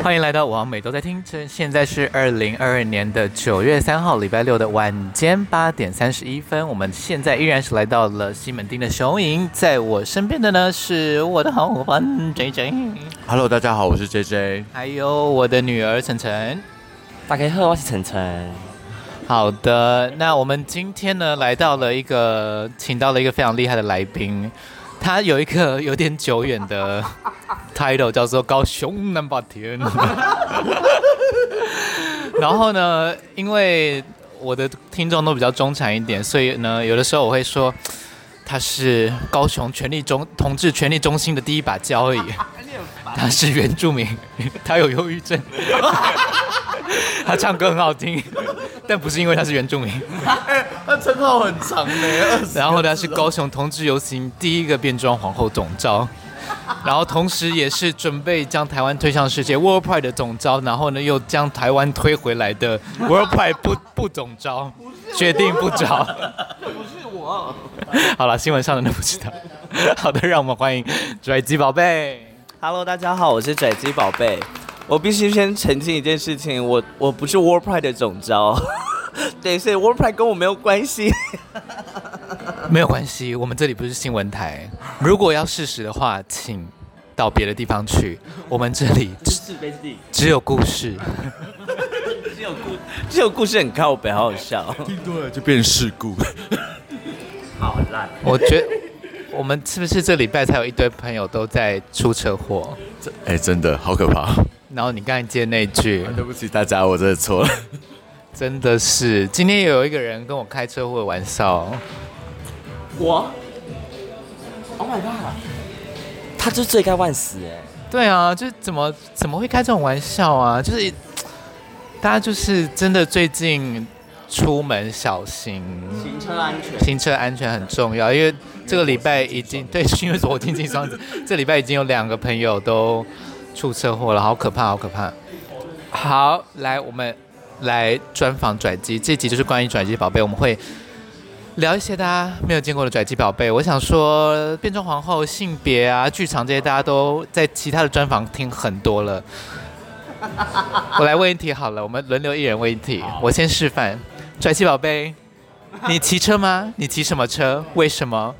欢迎来到王美都在听，这现在是二零二二年的九月三号礼拜六的晚间八点三十一分。我们现在依然是来到了西门町的雄营，在我身边的呢是我的好伙伴 J J。Hello，大家好，我是 J J。还有我的女儿晨晨。大家好，我是晨晨。好的，那我们今天呢来到了一个，请到了一个非常厉害的来宾。他有一个有点久远的 title，叫做高雄 Number Ten。然后呢，因为我的听众都比较中产一点，所以呢，有的时候我会说他是高雄权力中同志权力中心的第一把交而已。他是原住民，他有忧郁症。他唱歌很好听，但不是因为他是原住民。欸、他称号很长呢。然后他是高雄同志游行第一个变装皇后总召，然后同时也是准备将台湾推向世界 World Pride 的总招，然后呢又将台湾推回来的 World Pride 不 不总招，决定不招。不是我。好了，新闻上的都不知道。好的，让我们欢迎拽鸡宝贝。Hello，大家好，我是拽鸡宝贝。我必须先澄清一件事情，我我不是 World Pride 的总招，对，所以 World Pride 跟我没有关系，没有关系，我们这里不是新闻台，如果要事实的话，请到别的地方去，我们这里只有故事，只有故 只有故事很靠北，好好笑，听多了就变事故，好烂，我觉得我们是不是这礼拜才有一堆朋友都在出车祸？哎，真的好可怕。然后你刚才接那句，对不起大家，我真的错了，真的是。今天有一个人跟我开车祸的玩笑，我，Oh my god，他就罪该万死哎。对啊，就是怎么怎么会开这种玩笑啊？就是大家就是真的最近出门小心，行车安全，行车安全很重要，因为这个礼拜已经对，因为我经济双子，这礼拜已经有两个朋友都。出车祸了，好可怕，好可怕！好，来，我们来专访转机，这集就是关于转机宝贝，我们会聊一些大家没有见过的拽鸡宝贝。我想说，变装皇后、性别啊、剧场这些，大家都在其他的专访听很多了。我来问一题好了，我们轮流一人问一题。我先示范，拽鸡宝贝，你骑车吗？你骑什么车？为什么？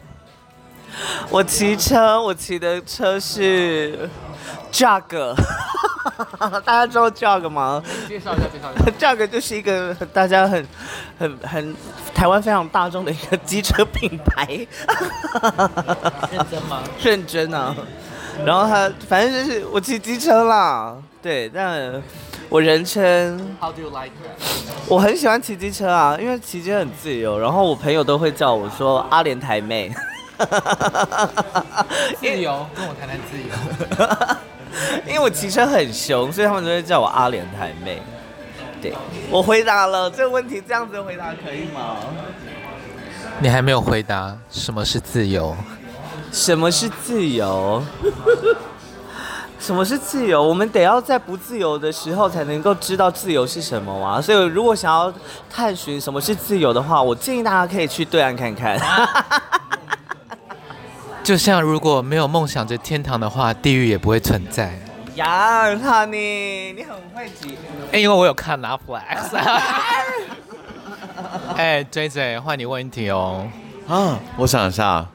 我骑车，我骑的车是。Jog，大家知道 Jog 吗？介绍一下，介绍一下。Jog 就是一个大家很、很、很台湾非常大众的一个机车品牌。认真吗？认真啊。然后他反正就是我骑机车啦，对，但我人称。How do you like？我很喜欢骑机车啊，因为骑车很自由。然后我朋友都会叫我说阿莲台妹。自由，跟我谈谈自由。因为我骑车很凶，所以他们都会叫我阿莲台妹。对，我回答了这个问题，这样子回答可以吗？你还没有回答什么是自由？什么是自由？什么是自由？我们得要在不自由的时候才能够知道自由是什么啊！所以如果想要探寻什么是自由的话，我建议大家可以去对岸看看。就像如果没有梦想着天堂的话，地狱也不会存在。呀，哈尼，你很会挤。哎，因为我有看 Netflix。哎，J J，换你问一题哦。啊，我想一下，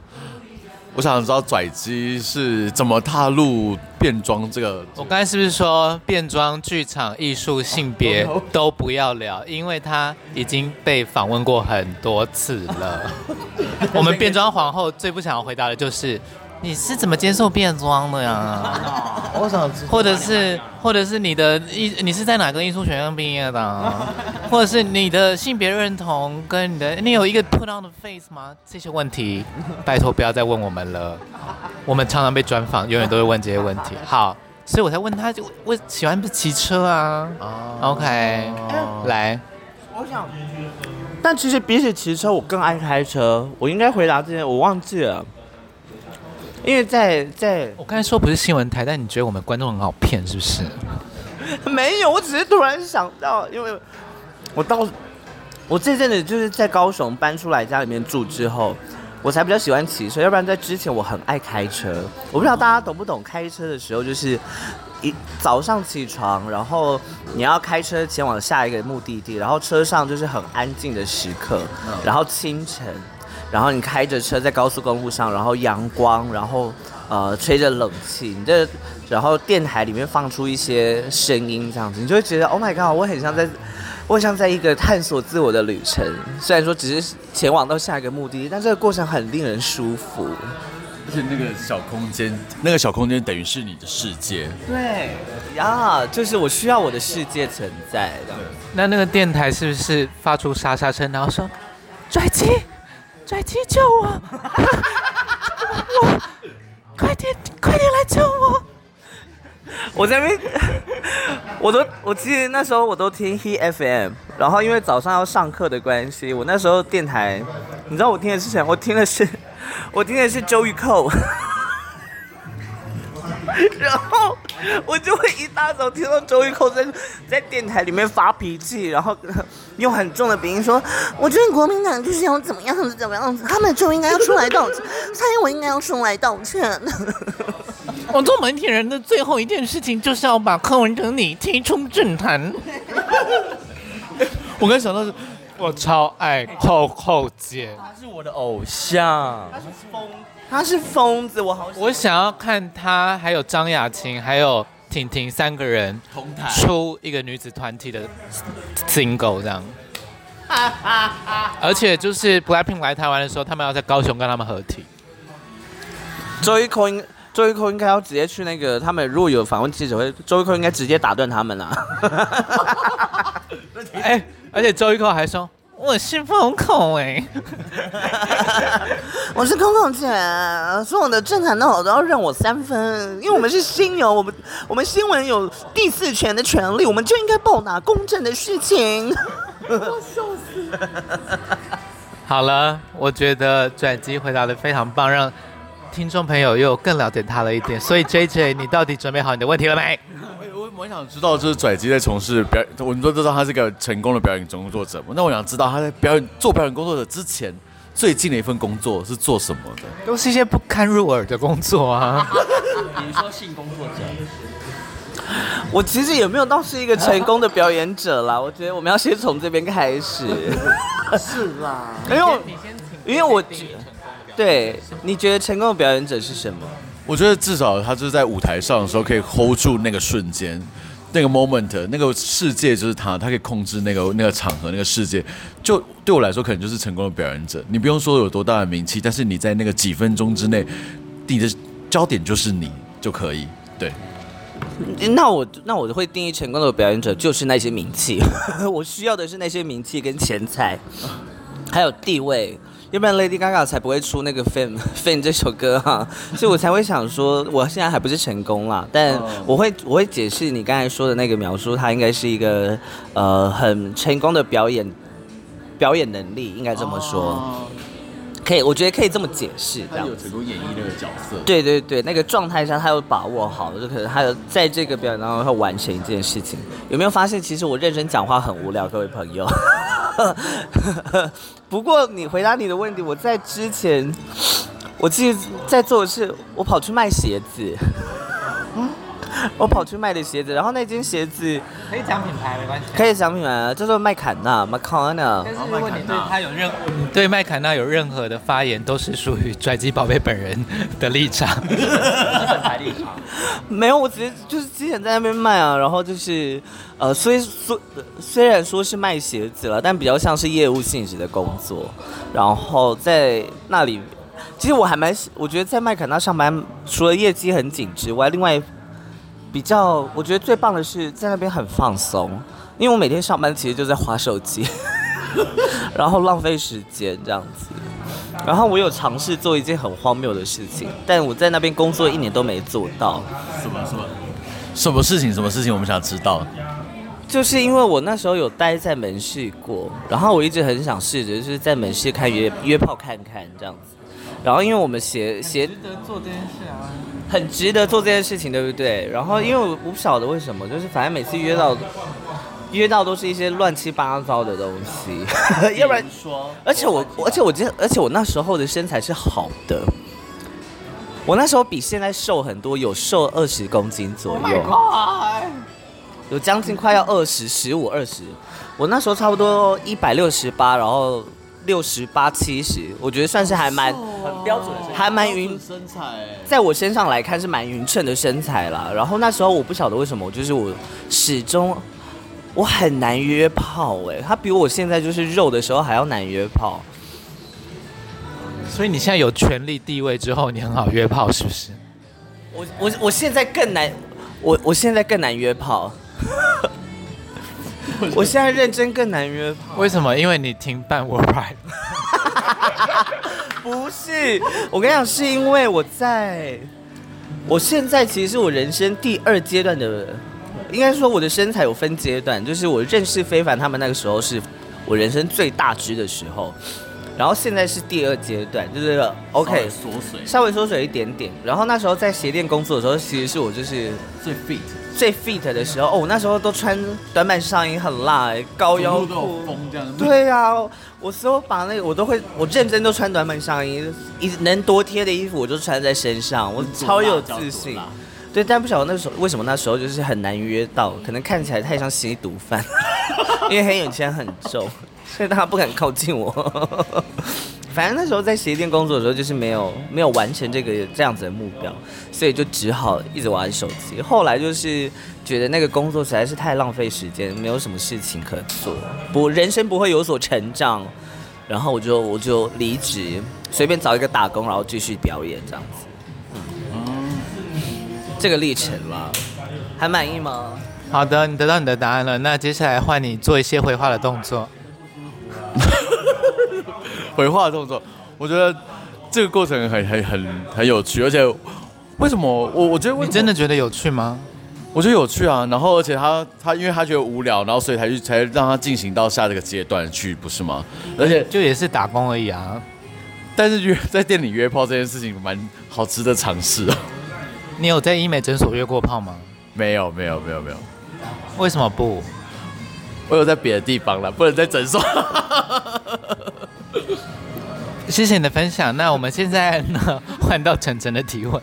我想知道拽机是怎么踏入变装这个。我刚才是不是说变装剧场艺术性别都不要聊？因为他已经被访问过很多次了。我们变装皇后最不想要回答的就是，你是怎么接受变装的呀？我想知，或者是，或者是你的艺，你是在哪个艺术学院毕业的？或者是你的性别认同跟你的，你有一个 put on the face 吗？这些问题，拜托不要再问我们了。我们常常被专访，永远都会问这些问题。好，所以我才问他，就我喜欢不是骑车啊？OK，来，我想。但其实比起骑车，我更爱开车。我应该回答这些，我忘记了。因为在在，我刚才说不是新闻台，但你觉得我们观众很好骗，是不是？没有，我只是突然想到，因为我到我这阵子就是在高雄搬出来家里面住之后，我才比较喜欢骑车。要不然在之前我很爱开车。我不知道大家懂不懂开车的时候，就是一早上起床，然后你要开车前往下一个目的地，然后车上就是很安静的时刻，然后清晨，然后你开着车在高速公路上，然后阳光，然后呃吹着冷气，你这然后电台里面放出一些声音，这样子，你就会觉得 Oh my God，我很像在，我很像在一个探索自我的旅程。虽然说只是前往到下一个目的地，但这个过程很令人舒服。而且那个小空间，那个小空间等于是你的世界。对呀，就是我需要我的世界存在的。那那个电台是不是发出沙沙声，然后说：“拽鸡，拽机救我！我快点，快点来救我！”我在那边，我都我记得那时候我都听 He FM，然后因为早上要上课的关系，我那时候电台，你知道我听的是谁？我听的是。我听的是周玉蔻，然后我就会一大早听到周玉蔻在在电台里面发脾气，然后用很重的鼻音说：“我觉得国民党就是要怎么样子怎么样子，他们就应该要出来道歉，蔡英文应该要出来道歉。”我做媒体人的最后一件事情就是要把柯文哲你踢出政坛。我刚想到是。我超爱扣扣姐，她是我的偶像，她是疯，他是疯子，我好我想要看他还有张雅琴还有婷婷三个人同台出一个女子团体的 single 这样，而且就是 Blackpink 来台湾的时候，他们要在高雄跟他们合体。周一蔻应周一蔻应该要直接去那个，他们如果有访问记者会，周一蔻应该直接打断他们啊。哎。而且周一蔻还说：“我是风控哎，我是空空姐，所有的政坛的我都要认我三分，因为我们是新闻，我们我们新闻有第四权的权利，我们就应该报答公正的事情。”我笑死！好了，我觉得转机回答的非常棒，让听众朋友又更了解他了一点。所以 JJ，你到底准备好你的问题了没？我想知道，就是拽鸡在从事表演，我们都知道他是个成功的表演工作者嘛。那我想知道他在表演做表演工作者之前，最近的一份工作是做什么的？都是一些不堪入耳的工作啊，比如说性工作者。我其实也没有到是一个成功的表演者啦。我觉得我们要先从这边开始。是啦，因为因为我觉得，对，你觉得成功的表演者是什么？我觉得至少他就是在舞台上的时候可以 hold 住那个瞬间，那个 moment，那个世界就是他，他可以控制那个那个场合，那个世界。就对我来说，可能就是成功的表演者。你不用说有多大的名气，但是你在那个几分钟之内，你的焦点就是你就可以。对。那我那我会定义成功的表演者就是那些名气，我需要的是那些名气跟钱财，还有地位。要不然 Lady Gaga 才不会出那个 Fame Fame 这首歌哈、啊，所以我才会想说，我现在还不是成功啦，但我会我会解释你刚才说的那个描述，它应该是一个呃很成功的表演表演能力，应该这么说，可以，我觉得可以这么解释，这样有成功演绎那个角色，对对对，那个状态下他有把握好，就可能他有在这个表演当中他完成一件事情。有没有发现，其实我认真讲话很无聊，各位朋友？不过你回答你的问题，我在之前，我记得在做的是，我跑去卖鞋子。我跑去卖的鞋子，然后那间鞋子可以讲品牌没关系，可以讲品牌啊，叫做麦坎纳 （Macarna）。但是如果你对他有任你对麦坎纳有任何的发言，都是属于拽鸡宝贝本人的立场。基本台立场。没有，我只是就是之前在那边卖啊，然后就是呃，虽虽虽然说是卖鞋子了，但比较像是业务性质的工作。然后在那里，其实我还蛮，我觉得在麦坎纳上班，除了业绩很紧之外，另外。比较，我觉得最棒的是在那边很放松，因为我每天上班其实就在划手机，然后浪费时间这样子。然后我有尝试做一件很荒谬的事情，但我在那边工作一年都没做到。什么什么？什么事情？什么事情？我们想知道。就是因为我那时候有待在门市过，然后我一直很想试着就是在门市看约约炮看看这样子。然后因为我们鞋鞋。值得做这件事啊。很值得做这件事情，对不对？然后因为我不晓得为什么，就是反正每次约到，约到都是一些乱七八糟的东西，要不然说，而且我，而且我而且我那时候的身材是好的，我那时候比现在瘦很多，有瘦二十公斤左右，oh、有将近快要二十，十五二十。我那时候差不多一百六十八，然后六十八七十，我觉得算是还蛮、哦、很标准的，还蛮匀身材。在我身上来看是蛮匀称的身材啦。然后那时候我不晓得为什么，就是我始终我很难约炮哎，他比我现在就是肉的时候还要难约炮。所以你现在有权力地位之后，你很好约炮是不是？我我我现在更难，我我现在更难约炮。我现在认真更难约炮。为什么？因为你停办 Pride。不是，我跟你讲，是因为我在，我现在其实是我人生第二阶段的，应该说我的身材有分阶段，就是我认识非凡他们那个时候是我人生最大只的时候。然后现在是第二阶段，就是 OK 缩水，稍微缩水一点点。然后那时候在鞋店工作的时候，其实是我就是最 fit 最 fit 的时候。哦，我那时候都穿短版上衣，很辣，高腰裤。对呀、啊，我所有把那个我都会，我认真都穿短版上衣，一能多贴的衣服我就穿在身上，我超有自信。对，但不晓得那时候为什么那时候就是很难约到，可能看起来太像吸毒犯，因为黑眼圈很重。所以大家不敢靠近我。反正那时候在鞋店工作的时候，就是没有没有完成这个这样子的目标，所以就只好一直玩手机。后来就是觉得那个工作实在是太浪费时间，没有什么事情可做，不人生不会有所成长。然后我就我就离职，随便找一个打工，然后继续表演这样子。嗯，这个历程啦，还满意吗？好的，你得到你的答案了。那接下来换你做一些回话的动作。回话的动作，我觉得这个过程很很很很有趣，而且为什么我我觉得你真的觉得有趣吗？我觉得有趣啊，然后而且他他因为他觉得无聊，然后所以才去才让他进行到下这个阶段去，不是吗？而且就也是打工而已啊，但是约在店里约炮这件事情蛮好值得尝试啊。你有在医美诊所约过炮吗？没有没有没有没有，为什么不？我有在别的地方了，不能在诊所。谢谢你的分享。那我们现在呢，换到晨晨的提问。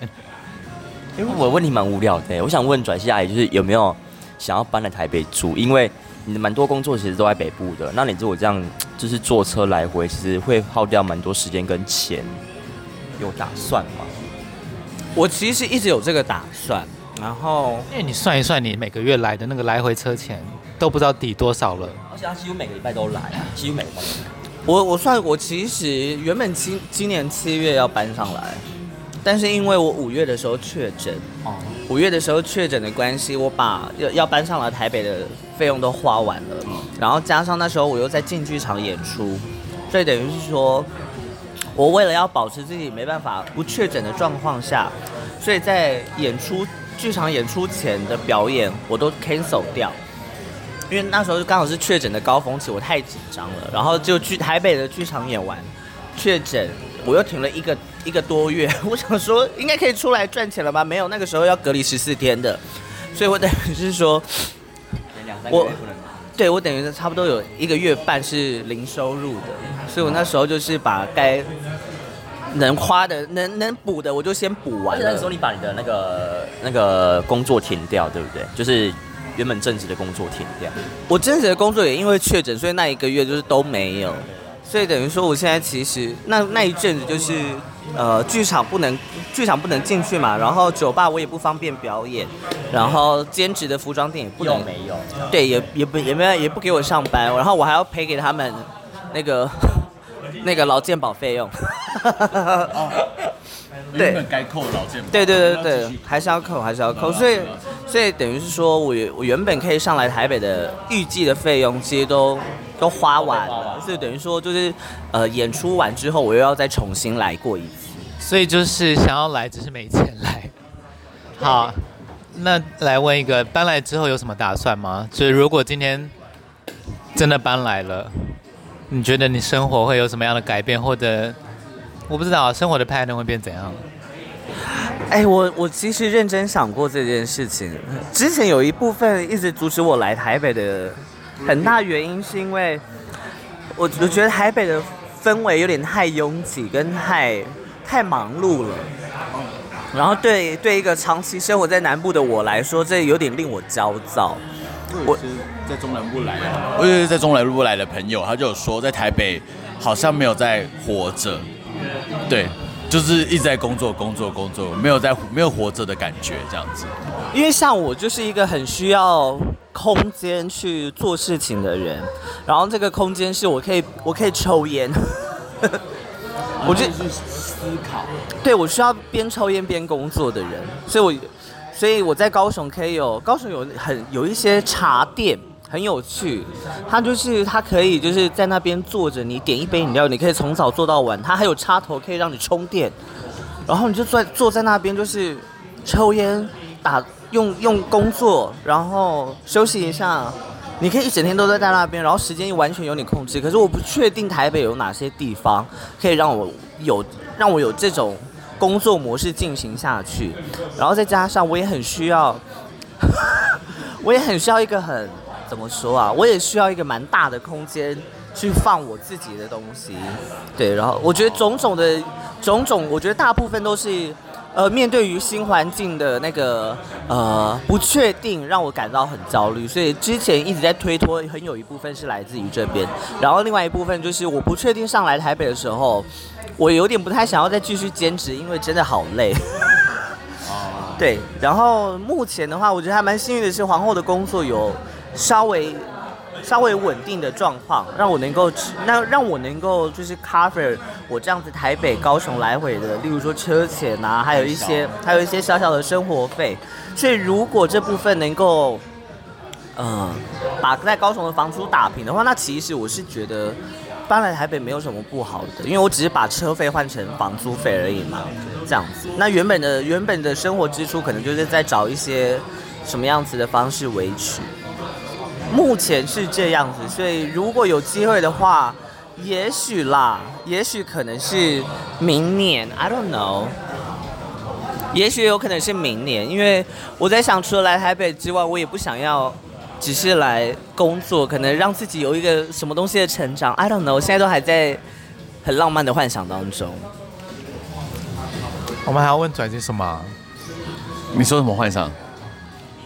因为我问题蛮无聊的，我想问转系阿姨，就是有没有想要搬来台北住？因为你的蛮多工作其实都在北部的，那你如果这样就是坐车来回，其实会耗掉蛮多时间跟钱。有打算吗？我其实一直有这个打算，然后因为你算一算，你每个月来的那个来回车钱。都不知道抵多少了，而且他几乎每个礼拜都来啊，几乎每个礼拜都来。我我算我其实原本今今年七月要搬上来，但是因为我五月的时候确诊，哦，五月的时候确诊的关系，我把要要搬上来台北的费用都花完了，然后加上那时候我又在进剧场演出，所以等于是说，我为了要保持自己没办法不确诊的状况下，所以在演出剧场演出前的表演我都 cancel 掉。因为那时候刚好是确诊的高峰期，我太紧张了，然后就去台北的剧场演完，确诊，我又停了一个一个多月。我想说应该可以出来赚钱了吧？没有，那个时候要隔离十四天的，所以我等于是说，我对我等于是差不多有一个月半是零收入的，所以我那时候就是把该能花的、能能补的，我就先补完了。那时候你把你的那个那个工作停掉，对不对？就是。原本正职的工作停掉，我正职的工作也因为确诊，所以那一个月就是都没有，所以等于说我现在其实那那一阵子就是，呃，剧场不能剧场不能进去嘛，然后酒吧我也不方便表演，然后兼职的服装店也不能没有，对，也也不也没有也不给我上班，然后我还要赔给他们那个 那个劳健保费用。对，该扣的劳健保。对对对对，还是要扣，还是要扣。所以，所以等于是说我我原本可以上来台北的预计的费用，其实都都花完了。所以等于说就是，呃，演出完之后，我又要再重新来过一次。所以就是想要来，只是没钱来。好，那来问一个，搬来之后有什么打算吗？就是如果今天真的搬来了，你觉得你生活会有什么样的改变，或者？我不知道生活的 pattern 会变怎样。哎，我我其实认真想过这件事情。之前有一部分一直阻止我来台北的很大原因，是因为我我觉得台北的氛围有点太拥挤，跟太太忙碌了。然后对对一个长期生活在南部的我来说，这有点令我焦躁。我是在中南部来的，我也是在中南部来的朋友，他就有说在台北好像没有在活着，对，就是一直在工作工作工作，没有在没有活着的感觉这样子。因为像我就是一个很需要空间去做事情的人，然后这个空间是我可以我可以抽烟，我就去思考，对，我需要边抽烟边工作的人，所以我。所以我在高雄可以有高雄有很有一些茶店很有趣，它就是它可以就是在那边坐着，你点一杯饮料，你可以从早坐到晚，它还有插头可以让你充电，然后你就坐坐在那边就是抽烟打用用工作，然后休息一下，你可以一整天都在在那边，然后时间又完全由你控制。可是我不确定台北有哪些地方可以让我有让我有这种。工作模式进行下去，然后再加上我也很需要，我也很需要一个很怎么说啊？我也需要一个蛮大的空间去放我自己的东西。对，然后我觉得种种的种种，我觉得大部分都是呃面对于新环境的那个呃不确定，让我感到很焦虑。所以之前一直在推脱，很有一部分是来自于这边，然后另外一部分就是我不确定上来台北的时候。我有点不太想要再继续兼职，因为真的好累。哦。对，然后目前的话，我觉得还蛮幸运的是，皇后的工作有稍微稍微稳定的状况，让我能够那让我能够就是 cover 我这样子台北高雄来回的，例如说车钱啊，还有一些还有一些小小的生活费。所以如果这部分能够嗯把在高雄的房租打平的话，那其实我是觉得。搬来台北没有什么不好的，因为我只是把车费换成房租费而已嘛，这样子。那原本的原本的生活支出可能就是在找一些什么样子的方式维持。目前是这样子，所以如果有机会的话，也许啦，也许可能是明年，I don't know。也许有可能是明年，因为我在想，除了来台北之外，我也不想要。只是来工作，可能让自己有一个什么东西的成长。I don't know，我现在都还在很浪漫的幻想当中。我们还要问转机什么？你说什么幻想？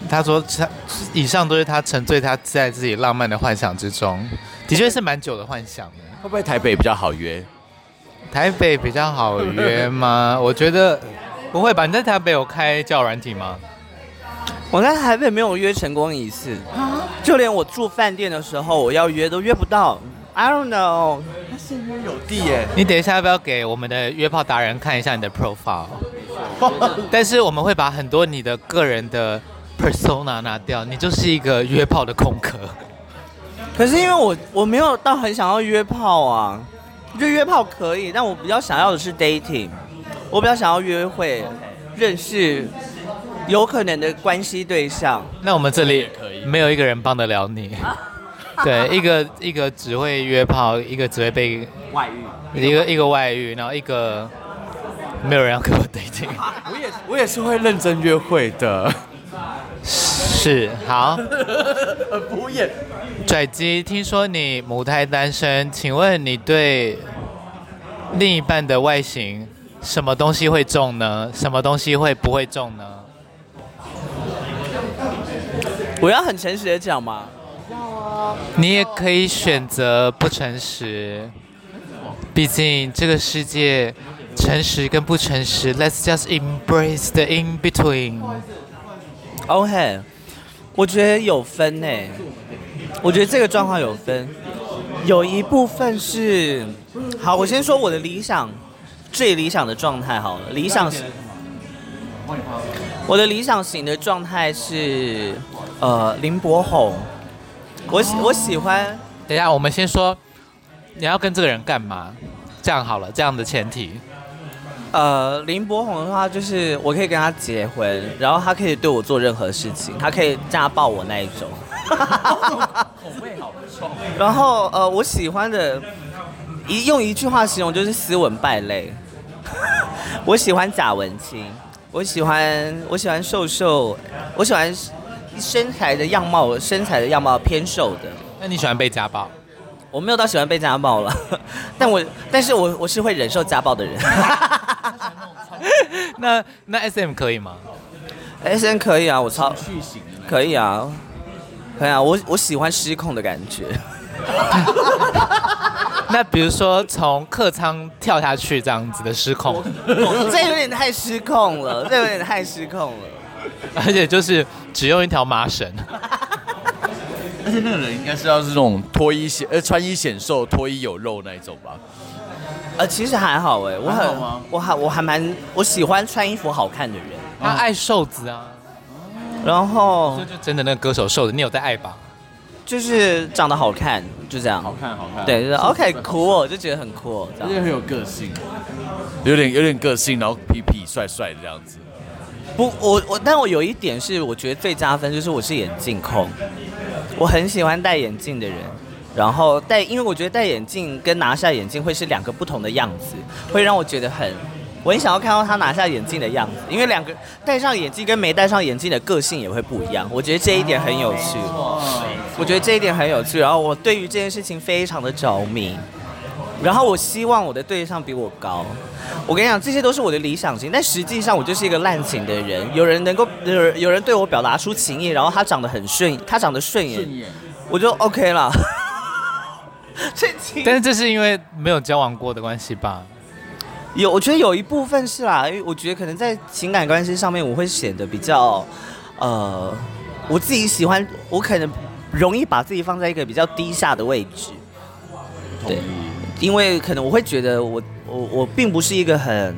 他说他以上都是他沉醉他在自己浪漫的幻想之中，的确是蛮久的幻想的。会不会台北比较好约？台北比较好约吗？我觉得不会吧。你在台北有开交友软体吗？我在台北没有约成功一次，就连我住饭店的时候，我要约都约不到。I don't know，他是约有地耶。你等一下要不要给我们的约炮达人看一下你的 profile？但是我们会把很多你的个人的 persona 拿掉，你就是一个约炮的空壳。可是因为我我没有到很想要约炮啊，就约炮可以，但我比较想要的是 dating，我比较想要约会认识。有可能的关系对象，那我们这里也可以没有一个人帮得了你。对，一个一个只会约炮，一个只会被外遇，一个一个外遇，然后一个没有人要跟我 dating。我也我也是会认真约会的。是，好。敷衍。拽鸡，听说你母胎单身，请问你对另一半的外形，什么东西会重呢？什么东西会不会重呢？我要很诚实的讲吗？要啊。你也可以选择不诚实，毕竟这个世界，诚实跟不诚实，Let's just embrace the in between。OK，我觉得有分呢。我觉得这个状况有分，有一部分是，好，我先说我的理想，最理想的状态好了，理想型。我的理想型的状态是。呃，林柏宏，我喜我喜欢。等一下，我们先说，你要跟这个人干嘛？这样好了，这样的前提。呃，林柏宏的话，就是我可以跟他结婚，然后他可以对我做任何事情，他可以家暴我那一种。口味好重。然后呃，我喜欢的，一用一句话形容就是斯文败类。我喜欢贾文清，我喜欢我喜欢瘦瘦，我喜欢。身材的样貌，身材的样貌偏瘦的。那你喜欢被家暴？我没有到喜欢被家暴了，但我，但是我我是会忍受家暴的人。那那 S M 可以吗？S M 可以啊，我超去型的可以啊，可以啊，我我喜欢失控的感觉。那比如说从客舱跳下去这样子的失控，这有点太失控了，这有点太失控了。而且就是只用一条麻绳。而且那个人应该是要是那种脱衣显呃穿衣显瘦脱衣有肉那一种吧？呃，其实还好哎，我很还好吗我还我还蛮我喜欢穿衣服好看的人。他爱瘦子啊，然后就就真的那个歌手瘦子，你有在爱吧？就是长得好看，就这样。好看好看，对，就是 OK 酷，我就觉得很酷，这样。而且很有个性，有点有点个性，然后痞痞帅帅的这样子。不，我我，但我有一点是我觉得最加分，就是我是眼镜控，我很喜欢戴眼镜的人。然后戴，因为我觉得戴眼镜跟拿下眼镜会是两个不同的样子，会让我觉得很，我很想要看到他拿下眼镜的样子，因为两个戴上眼镜跟没戴上眼镜的个性也会不一样。我觉得这一点很有趣，我觉得这一点很有趣。然后我对于这件事情非常的着迷，然后我希望我的对象比我高。我跟你讲，这些都是我的理想型，但实际上我就是一个滥情的人。有人能够有有人对我表达出情意，然后他长得很顺，他长得顺眼，我就 OK 了。但是这是因为没有交往过的关系吧？有，我觉得有一部分是啦，因为我觉得可能在情感关系上面，我会显得比较，呃，我自己喜欢，我可能容易把自己放在一个比较低下的位置。对，因为可能我会觉得我我我并不是一个很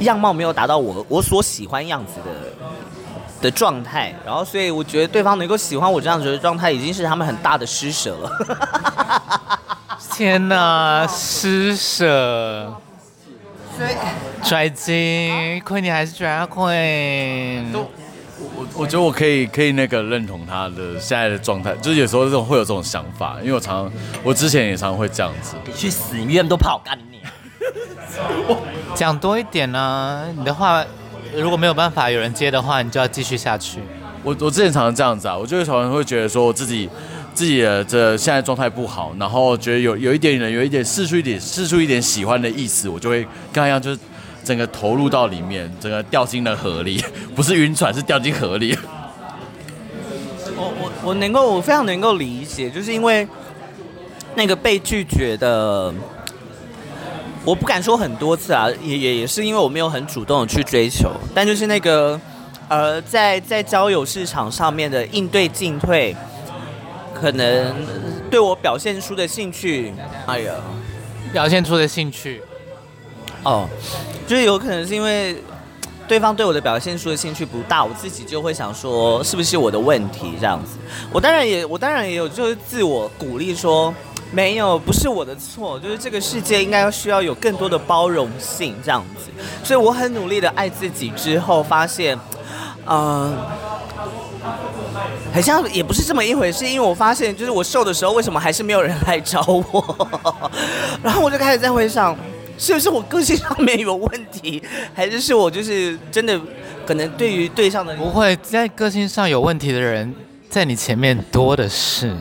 样貌没有达到我我所喜欢样子的。的状态，然后所以我觉得对方能够喜欢我这样子的状态，已经是他们很大的施舍了。天哪，施舍！所以拽金亏你还是 drag queen。都，我我觉得我可以可以那个认同他的现在的状态，就是有时候这种会有这种想法，因为我常常我之前也常常会这样子。你去死！你那么都跑干你！讲多一点呢、啊，你的话。如果没有办法有人接的话，你就要继续下去。我我之前常常这样子啊，我就会常常会觉得说我自己自己的这现在状态不好，然后觉得有有一点人有一点试出一点试出一点喜欢的意思，我就会跟他一样，就是整个投入到里面，整个掉进了河里，不是晕船，是掉进河里。我我我能够我非常能够理解，就是因为那个被拒绝的。我不敢说很多次啊，也也也是因为我没有很主动的去追求，但就是那个，呃，在在交友市场上面的应对进退，可能对我表现出的兴趣，哎呀，表现出的兴趣，哦，就是有可能是因为对方对我的表现出的兴趣不大，我自己就会想说是不是我的问题这样子，我当然也我当然也有就是自我鼓励说。没有，不是我的错，就是这个世界应该需要有更多的包容性这样子，所以我很努力的爱自己之后，发现，嗯、呃，好像也不是这么一回事，因为我发现，就是我瘦的时候，为什么还是没有人来找我？然后我就开始在回想，是不是我个性上面有问题，还是是我就是真的可能对于对象的不会在个性上有问题的人，在你前面多的是。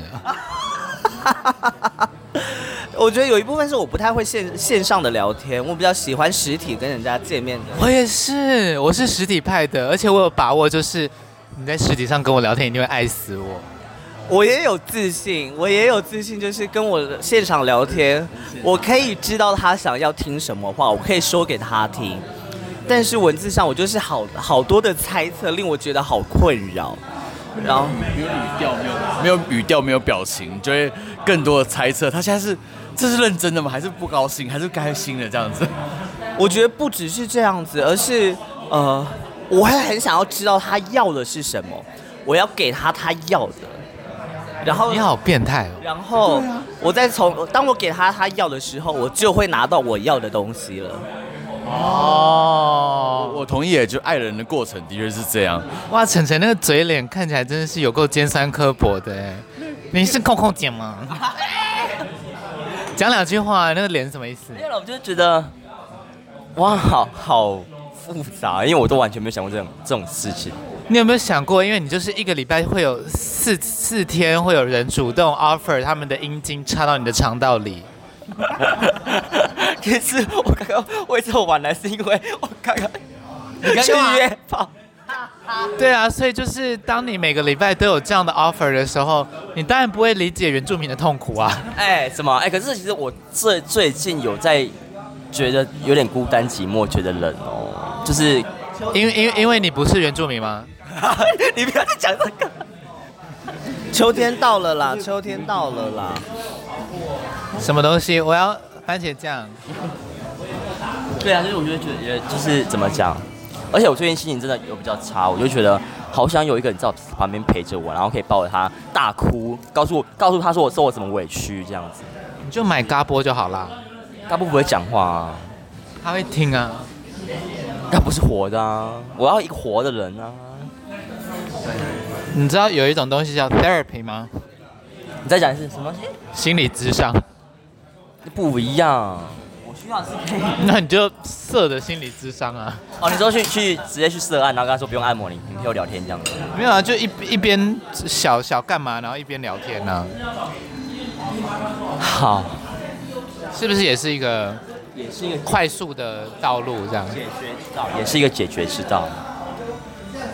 我觉得有一部分是我不太会线线上的聊天，我比较喜欢实体跟人家见面的。我也是，我是实体派的，而且我有把握，就是你在实体上跟我聊天，一定会爱死我。我也有自信，我也有自信，就是跟我现场聊天，我可以知道他想要听什么话，我可以说给他听。但是文字上，我就是好好多的猜测，令我觉得好困扰。然后没有语调，没有没有语调，没有表情，就会更多的猜测。他现在是这是认真的吗？还是不高兴？还是开心的这样子？我觉得不只是这样子，而是呃，我还很想要知道他要的是什么，我要给他他要的。然后你好变态哦。然后我再从当我给他他要的时候，我就会拿到我要的东西了。哦，我同意，就爱人的过程的确是这样。哇，晨晨那个嘴脸看起来真的是有够尖酸刻薄的哎！你是空空姐吗？讲两句话，那个脸什么意思？没有了，我就是觉得，哇，好好复杂，因为我都完全没有想过这种这种事情。你有没有想过，因为你就是一个礼拜会有四四天会有人主动 offer 他们的阴茎插到你的肠道里？其实我刚刚为什么晚来，是因为我刚刚你刚去约炮。对啊，所以就是当你每个礼拜都有这样的 offer 的时候，你当然不会理解原住民的痛苦啊。哎，什么？哎，可是其实我最最近有在觉得有点孤单寂寞，觉得冷哦，就是因为因为因为你不是原住民吗？你不要再讲这个。秋天到了啦，秋天到了啦。什么东西？我要番茄酱。对啊，所以我觉得觉得就是怎么讲。而且我最近心情真的有比较差，我就觉得好想有一个人在我旁边陪着我，然后可以抱着他大哭，告诉我告诉他说我受我什么委屈这样子。你就买嘎波就好啦。嘎波不会讲话啊，他会听啊。他不是活的啊，我要一个活的人啊。你知道有一种东西叫 therapy 吗？你再讲一次什么？心理智商。不一样我需要。那你就色的心理智商啊？哦，你说去去直接去涉案，然后跟他说不用按摩，你你陪我聊天这样子？没有啊，就一一边小小干嘛，然后一边聊天呢、啊？好，是不是也是一个也是一个快速的道路这样？解决之道，也是一个解决之道。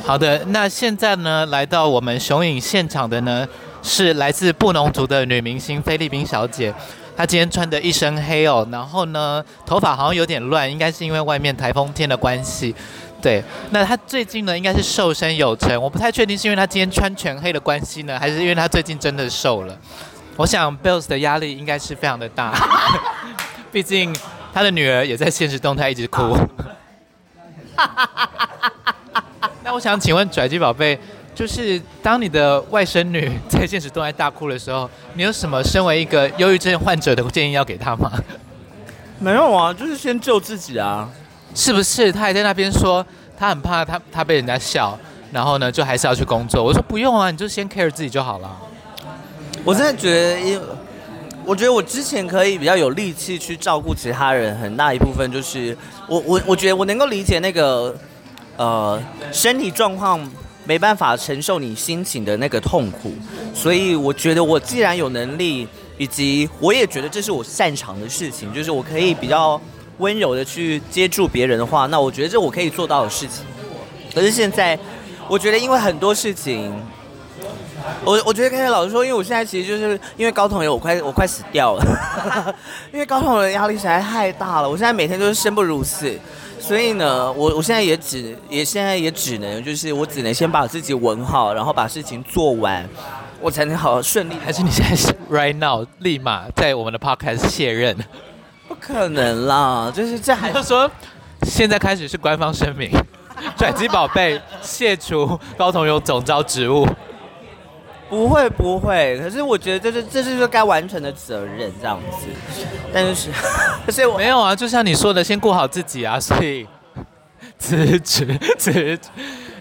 好的，那现在呢，来到我们雄影现场的呢，是来自布农族的女明星菲律宾小姐。她今天穿的一身黑哦，然后呢，头发好像有点乱，应该是因为外面台风天的关系。对，那她最近呢，应该是瘦身有成，我不太确定是因为她今天穿全黑的关系呢，还是因为她最近真的瘦了。我想 Bills 的压力应该是非常的大，毕竟他的女儿也在现实动态一直哭。那我想请问拽鸡宝贝。就是当你的外甥女在现实都在大哭的时候，你有什么身为一个忧郁症患者的建议要给她吗？没有啊，就是先救自己啊，是不是？她还在那边说她很怕她她被人家笑，然后呢就还是要去工作。我说不用啊，你就先 care 自己就好了。我真的觉得，因我觉得我之前可以比较有力气去照顾其他人，很大一部分就是我我我觉得我能够理解那个呃身体状况。没办法承受你心情的那个痛苦，所以我觉得我既然有能力，以及我也觉得这是我擅长的事情，就是我可以比较温柔的去接住别人的话，那我觉得这我可以做到的事情。可是现在，我觉得因为很多事情，我我觉得刚才老实说，因为我现在其实就是因为高筒油，我快我快死掉了，因为高筒油的压力实在太大了，我现在每天都是生不如死。所以呢，我我现在也只也现在也只能就是我只能先把自己稳好，然后把事情做完，我才能好好顺利。还是你现在是 right now 立马在我们的 podcast 卸任？不可能啦，就是这还要说现在开始是官方声明，转机宝贝卸除高彤勇总招职务。不会不会，可是我觉得这是这是说该完成的责任这样子，但是 可是我没有啊，就像你说的，先顾好自己啊，所以 辞职辞职。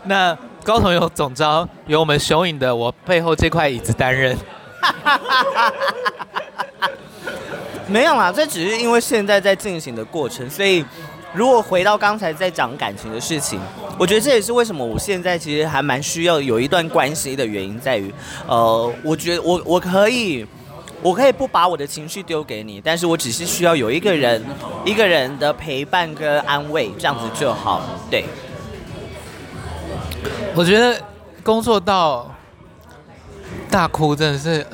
那高彤勇总招由我们雄影的我背后这块椅子担任。没有啦，这只是因为现在在进行的过程，所以。如果回到刚才在讲感情的事情，我觉得这也是为什么我现在其实还蛮需要有一段关系的原因，在于，呃，我觉得我我可以，我可以不把我的情绪丢给你，但是我只是需要有一个人，一个人的陪伴跟安慰，这样子就好。对，我觉得工作到大哭真的是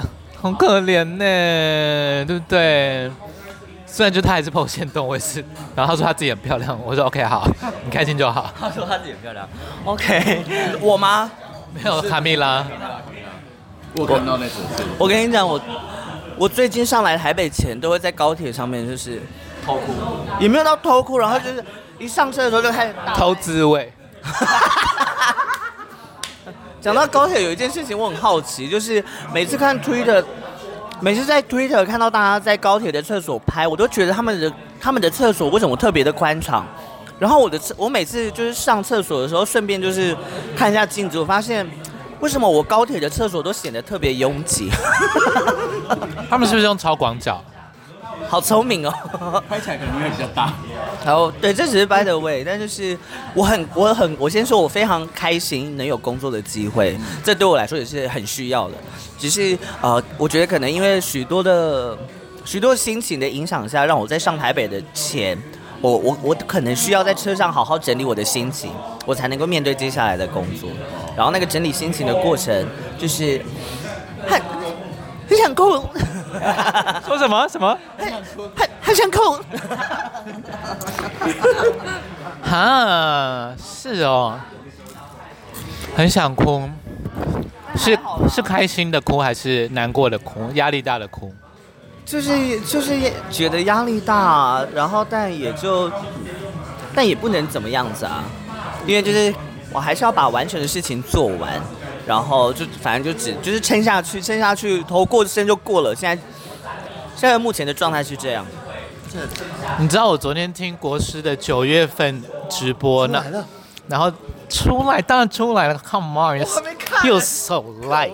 很可怜呢，对不对？虽然就他还是破线洞，我也是。然后他说他自己很漂亮，我说 OK 好，你开心就好。他说他自己很漂亮，OK，我吗？没有卡蜜拉。我看到那首歌。我跟你讲，我我最近上来台北前都会在高铁上面就是偷哭，也没有到偷哭，然后就是一上车的时候就开始偷滋味。讲到高铁有一件事情我很好奇，就是每次看 Twitter。每次在推特看到大家在高铁的厕所拍，我都觉得他们的他们的厕所为什么特别的宽敞？然后我的厕，我每次就是上厕所的时候，顺便就是看一下镜子，我发现为什么我高铁的厕所都显得特别拥挤？他们是不是用超广角？好聪明哦，拍起来可能会比较大。然后对，这只是 by the way，但就是我很我很我先说，我非常开心能有工作的机会，这对我来说也是很需要的。只是呃，我觉得可能因为许多的许多心情的影响下，让我在上台北的前，我我我可能需要在车上好好整理我的心情，我才能够面对接下来的工作。然后那个整理心情的过程，就是很很想哭。说什么什么？还还想哭。哈，是哦，很想哭，是是开心的哭还是难过的哭？压力大的哭？就是就是觉得压力大，然后但也就，但也不能怎么样子啊，因为就是我还是要把完成的事情做完，然后就反正就只就是撑下去，撑下去，头过身就过了。现在现在目前的状态是这样。你知道我昨天听国师的九月份直播呢，然后出来，当然出来了，Come on，you're so light。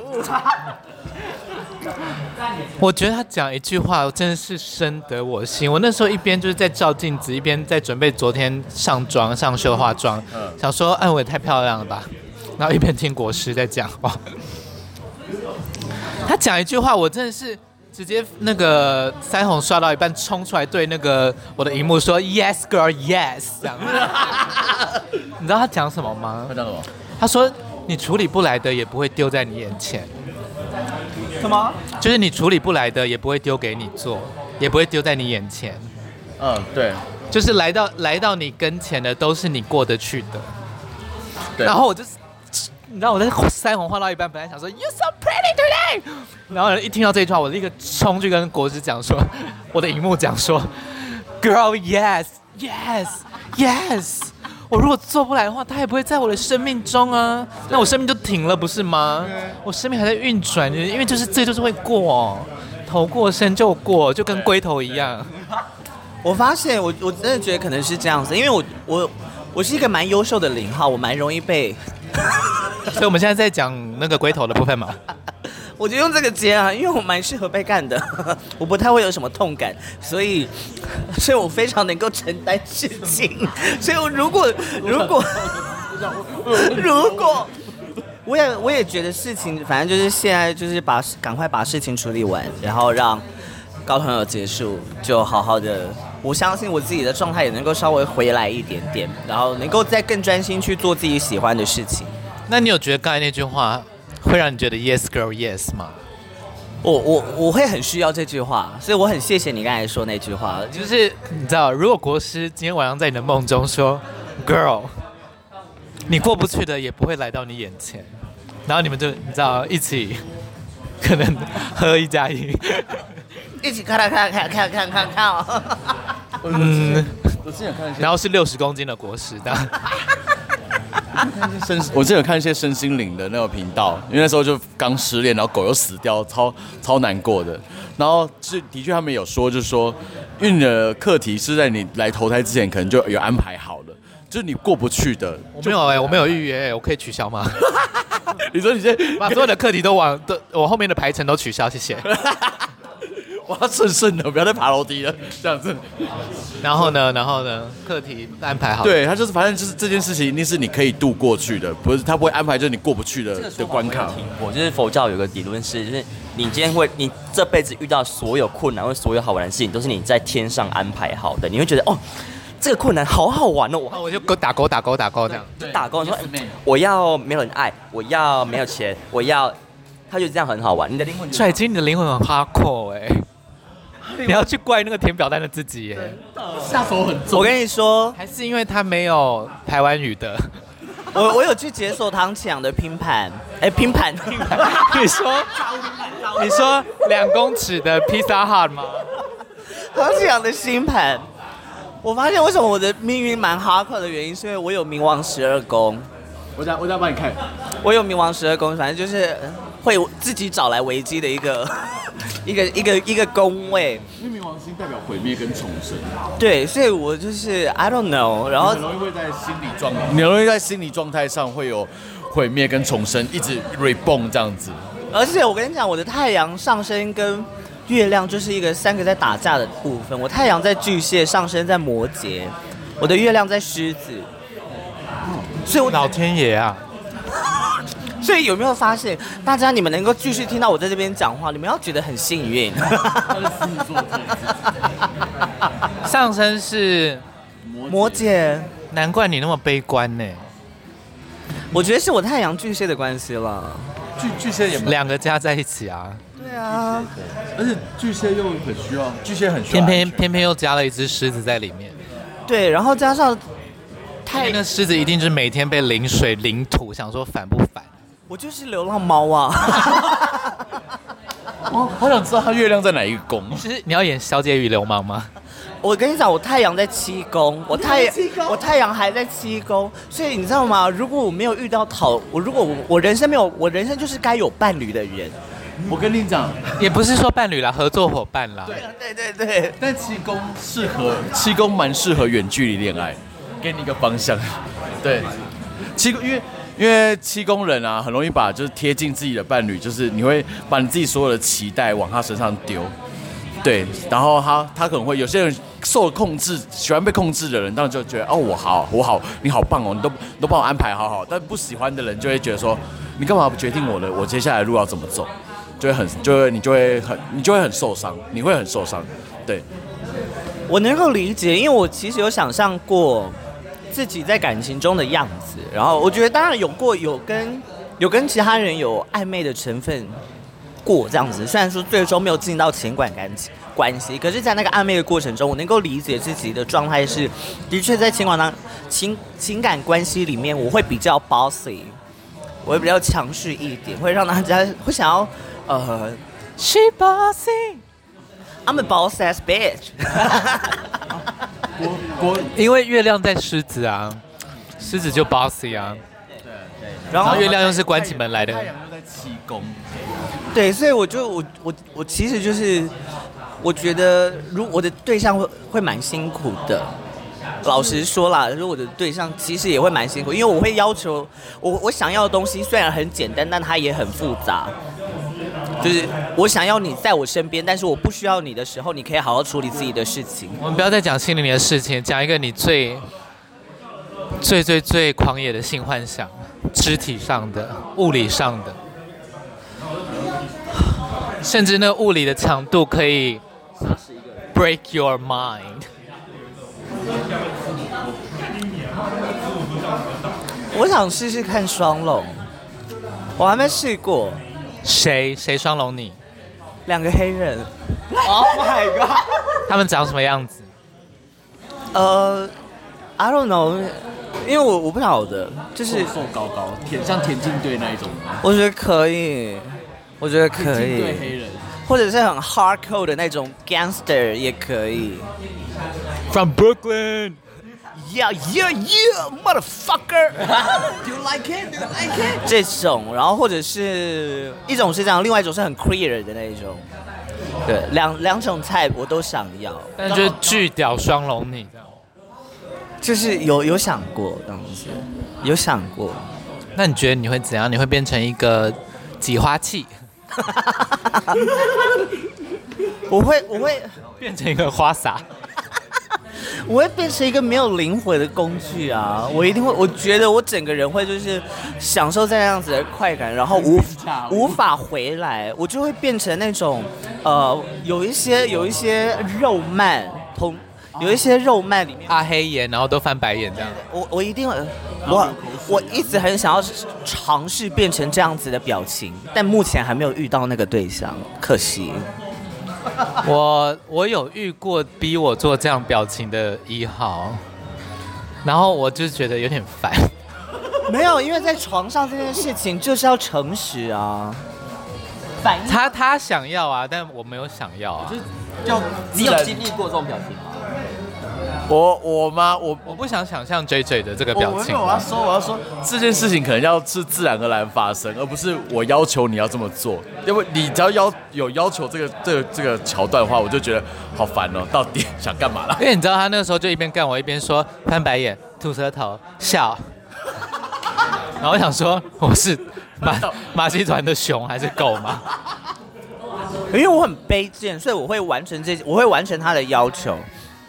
我觉得他讲一句话，真的是深得我心。我那时候一边就是在照镜子，一边在准备昨天上妆、上修、化妆，想说，哎，我也太漂亮了吧。然后一边听国师在讲话，他讲一句话，我真的是。直接那个腮红刷到一半，冲出来对那个我的荧幕说 “Yes, girl, yes”，这样。你知道他讲什么吗？他讲什么？他说：“你处理不来的也不会丢在你眼前。”什么？就是你处理不来的也不会丢给你做，也不会丢在你眼前。嗯，对。就是来到来到你跟前的都是你过得去的。对。然后我就。你知道我在腮红画到一半，本来想说 “You so pretty today”，然后一听到这一句话，我立刻冲去跟国师讲说，我的荧幕讲说，“Girl, yes, yes, yes”。我如果做不来的话，他也不会在我的生命中啊，那我生命就停了，不是吗？我生命还在运转，因为就是这就是会过，头过身就过，就跟龟头一样。我发现我我真的觉得可能是这样子，因为我我我是一个蛮优秀的零号，我蛮容易被。所以我们现在在讲那个龟头的部分嘛，我就用这个接啊，因为我蛮适合被干的，我不太会有什么痛感，所以，所以我非常能够承担事情，所以我如果如果如果，我也我也觉得事情，反正就是现在就是把赶快把事情处理完，然后让高朋友结束，就好好的，我相信我自己的状态也能够稍微回来一点点，然后能够再更专心去做自己喜欢的事情。那你有觉得刚才那句话会让你觉得 yes girl yes 吗？我我我会很需要这句话，所以我很谢谢你刚才说那句话。就是你知道，如果国师今天晚上在你的梦中说 girl，你过不去的也不会来到你眼前，然后你们就你知道一起可能喝一加一，一起看看看看看看看看哦。嗯，然后是六十公斤的国师的。身，我之前有看一些身心灵的那个频道，因为那时候就刚失恋，然后狗又死掉，超超难过的。然后是的确他们有说，就是说，因为你的课题是在你来投胎之前可能就有安排好了，就是你过不去的。我没有哎、欸，我没有预约，我可以取消吗？你说你先把所有的课题都往都我后面的排程都取消，谢谢。我要顺顺的，不要再爬楼梯了，这样子。然后呢，然后呢，课题安排好。对，他就是，反正就是这件事情一定是你可以度过去的，不是他不会安排就是你过不去的的关卡。我就是佛教有个理论是，就是你今天会，你这辈子遇到所有困难或所有好玩的事情，都是你在天上安排好的。你会觉得哦，这个困难好好玩哦，我我就勾打勾打勾打勾这样，就打勾说我要没有人爱，我要没有钱，我要，他就这样很好玩。你的灵魂拽进你的灵魂很 hardcore 哎。你要去怪那个填表单的自己耶，下手很重。我跟你说，还是因为他没有台湾语的。我我有去解锁唐启阳的拼盘，哎，拼盘拼盘。你说，你说两公尺的披萨汉吗？唐启阳的星盘，我发现为什么我的命运蛮哈克的原因，是因为我有冥王十二宫。我再我再帮你看，我有冥王十二宫，反正就是会自己找来危机的一个。一个一个一个宫位，因为冥王星代表毁灭跟重生。对，所以我就是 I don't know，然后很容易会在心理状态，你很容易在心理状态上会有毁灭跟重生，一直 reborn 这样子。而且我跟你讲，我的太阳上升跟月亮就是一个三个在打架的部分。我太阳在巨蟹，上升在摩羯，我的月亮在狮子。所以我老天爷啊！所以有没有发现，大家你们能够继续听到我在这边讲话，你们要觉得很幸运。上升是摩羯，难怪你那么悲观呢。我觉得是我太阳巨蟹的关系了。巨巨蟹也两个加在一起啊。对啊，而且巨蟹又很需要，巨蟹很需要偏偏偏偏又加了一只狮子在里面。对，然后加上太那狮子一定是每天被淋水淋土，想说烦不烦？我就是流浪猫啊。我 好想知道他月亮在哪一个宫。其实你要演小姐与流氓吗？我跟你讲，我太阳在七宫，我太阳我太阳还在七宫，所以你知道吗？如果我没有遇到讨我，如果我我人生没有，我人生就是该有伴侣的人。我跟你讲，也不是说伴侣啦，合作伙伴啦。对对对对。但七宫适合，七宫蛮适合远距离恋爱，给你一个方向。对，七宫因为因为七宫人啊，很容易把就是贴近自己的伴侣，就是你会把你自己所有的期待往他身上丢。对，然后他他可能会有些人受控制，喜欢被控制的人，当然就觉得哦，我好，我好，你好棒哦，你都你都帮我安排好好。但不喜欢的人就会觉得说，你干嘛不决定我的，我接下来路要怎么走，就会很，就会你就会很，你就会很受伤，你会很受伤。对，我能够理解，因为我其实有想象过自己在感情中的样子，然后我觉得当然有过有跟有跟其他人有暧昧的成分。过这样子，虽然说最终没有进到情感感情关系，可是，在那个暧昧的过程中，我能够理解自己的状态是，的确在情感当情情感关系里面，我会比较 bossy，我会比较强势一点，会让大家会想要呃是 bossy bossy，I'm a boss ass bitch。我我因为月亮在狮子啊，狮子就 bossy 啊，对对，然后月亮又是关起门来的，太阳又在七宫。对，所以我就我我我其实就是，我觉得如我的对象会会蛮辛苦的，老实说啦，如果我的对象其实也会蛮辛苦，因为我会要求我我想要的东西虽然很简单，但它也很复杂。就是我想要你在我身边，但是我不需要你的时候，你可以好好处理自己的事情。我们不要再讲心里的事情，讲一个你最最最最狂野的性幻想，肢体上的、物理上的。甚至那个物理的强度可以 break your mind。我想试试看双龙，我还没试过。谁谁双龙你？两个黑人。Oh my god！他们长什么样子？呃、uh,，I don't know，因为我我不晓得，就是瘦瘦高高，田像田径队那一种吗。我觉得可以。我觉得可以，或者是很 hardcore 的那种 gangster 也可以。From Brooklyn, yeah, yeah, yeah, motherfucker. Do you like it? Do you like it? 这种，然后或者是一种是这样，另外一种是很 clear 的那一种。对，两两种菜我都想要，但就是巨屌双龙你，就是有有想过当时，有想过。那你觉得你会怎样？你会变成一个挤花器？我会，我会 变成一个花洒，我会变成一个没有灵魂的工具啊！我一定会，我觉得我整个人会就是享受在那样子的快感，然后无 无法回来，我就会变成那种呃，有一些有一些肉漫同。有一些肉漫里面阿黑眼，然后都翻白眼这样。我我一定会，我我一直很想要尝试变成这样子的表情，但目前还没有遇到那个对象，可惜。我我有遇过逼我做这样表情的一号，然后我就觉得有点烦。没有，因为在床上这件事情就是要诚实啊。反应他他想要啊，但我没有想要啊。就你有经历过这种表情吗？我我吗？我我不想想象 JJ 的这个表情。我要说，我要说，这件事情可能要是自然而然发生，而不是我要求你要这么做。因为你只要要有要求这个这个这个桥段的话，我就觉得好烦哦。到底 想干嘛啦？因为你知道他那个时候就一边干我一边说翻白眼、吐舌头、笑。然后我想说，我是马 马戏团的熊还是狗吗？因为我很卑贱，所以我会完成这，我会完成他的要求。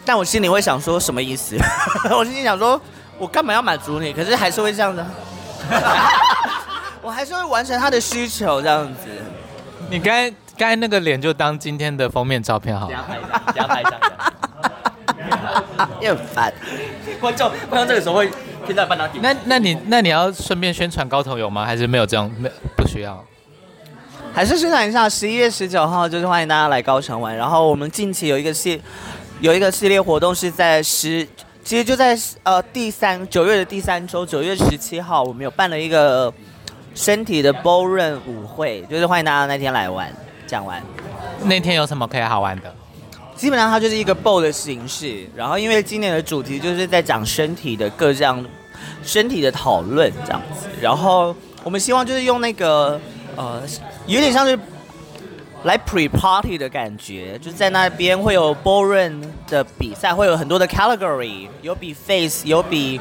但我心里会想说什么意思？我心里想说，我干嘛要满足你？可是还是会这样的。我还是会完成他的需求这样子。你刚才刚才那个脸就当今天的封面照片好了。等下拍一下，等下拍一下。又很烦，观众观众这个时候会听到半导体。那那你那你要顺便宣传高头有吗？还是没有这样？没不需要。还是宣传一下，十一月十九号就是欢迎大家来高雄玩。然后我们近期有一个系有一个系列活动是在十，其实就在呃第三九月的第三周，九月十七号，我们有办了一个身体的 Ballroom 舞会，就是欢迎大家那天来玩，讲完。那天有什么可以好玩的？基本上它就是一个 ball 的形式，然后因为今年的主题就是在讲身体的各项身体的讨论这样子，然后我们希望就是用那个呃有点像是来 pre party 的感觉，就是在那边会有 ballroom 的比赛，会有很多的 category，有比 face，有比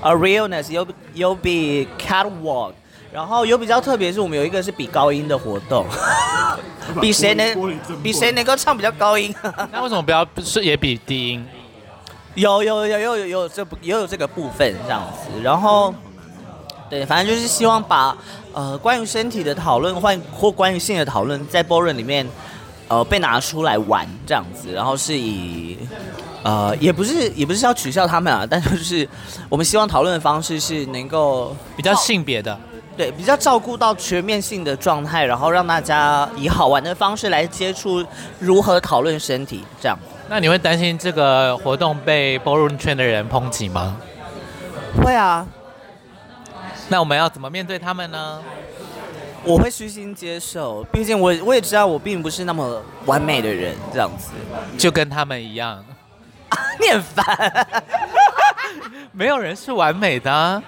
a realness，有有比 catwalk。然后有比较特别是，我们有一个是比高音的活动，比谁能比谁能够唱比较高音。那为什么不要是也比低音？有有有有有有这也有这个部分这样子。然后对，反正就是希望把呃关于身体的讨论或或关于性的讨论，在 ballroom 里面呃被拿出来玩这样子。然后是以呃也不是也不是要取笑他们啊，但就是我们希望讨论的方式是能够比较性别的。对，比较照顾到全面性的状态，然后让大家以好玩的方式来接触如何讨论身体，这样。那你会担心这个活动被 ballroom 圈的人抨击吗？会啊。那我们要怎么面对他们呢？我会虚心接受，毕竟我我也知道我并不是那么完美的人，这样子。就跟他们一样。啊，你很烦。没有人是完美的啊。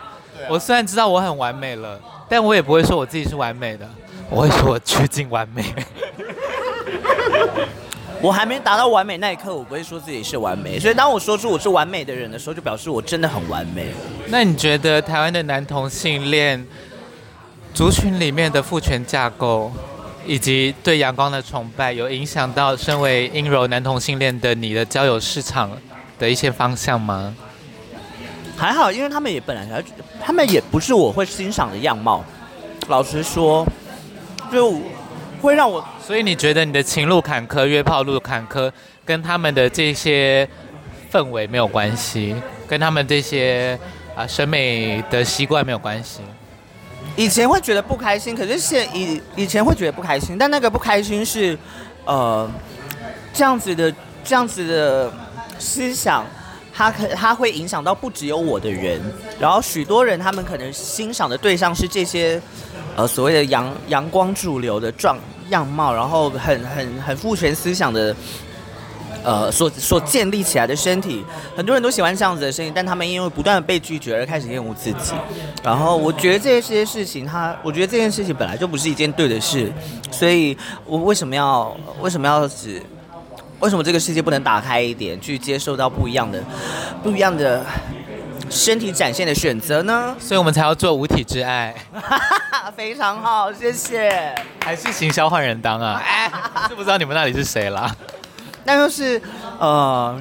我虽然知道我很完美了。但我也不会说我自己是完美的，我会说我趋近完美。我还没达到完美那一刻，我不会说自己是完美。所以当我说出我是完美的人的时候，就表示我真的很完美。那你觉得台湾的男同性恋族群里面的父权架构，以及对阳光的崇拜，有影响到身为阴柔男同性恋的你的交友市场的一些方向吗？还好，因为他们也本来，他们也不是我会欣赏的样貌。老实说，就会让我。所以你觉得你的情路坎坷、约炮路坎坷，跟他们的这些氛围没有关系，跟他们这些啊审美的习惯没有关系。以前会觉得不开心，可是现以以前会觉得不开心，但那个不开心是，呃，这样子的，这样子的思想。他可他会影响到不只有我的人，然后许多人他们可能欣赏的对象是这些，呃所谓的阳阳光主流的状样貌，然后很很很父权思想的，呃所所建立起来的身体，很多人都喜欢这样子的身体，但他们因为不断的被拒绝而开始厌恶自己。然后我觉得这些事情，他我觉得这件事情本来就不是一件对的事，所以我为什么要为什么要只。为什么这个世界不能打开一点，去接受到不一样的、不一样的身体展现的选择呢？所以我们才要做无体之爱。非常好，谢谢。还是行销换人当啊？哎，是不知道你们那里是谁啦？那就是呃，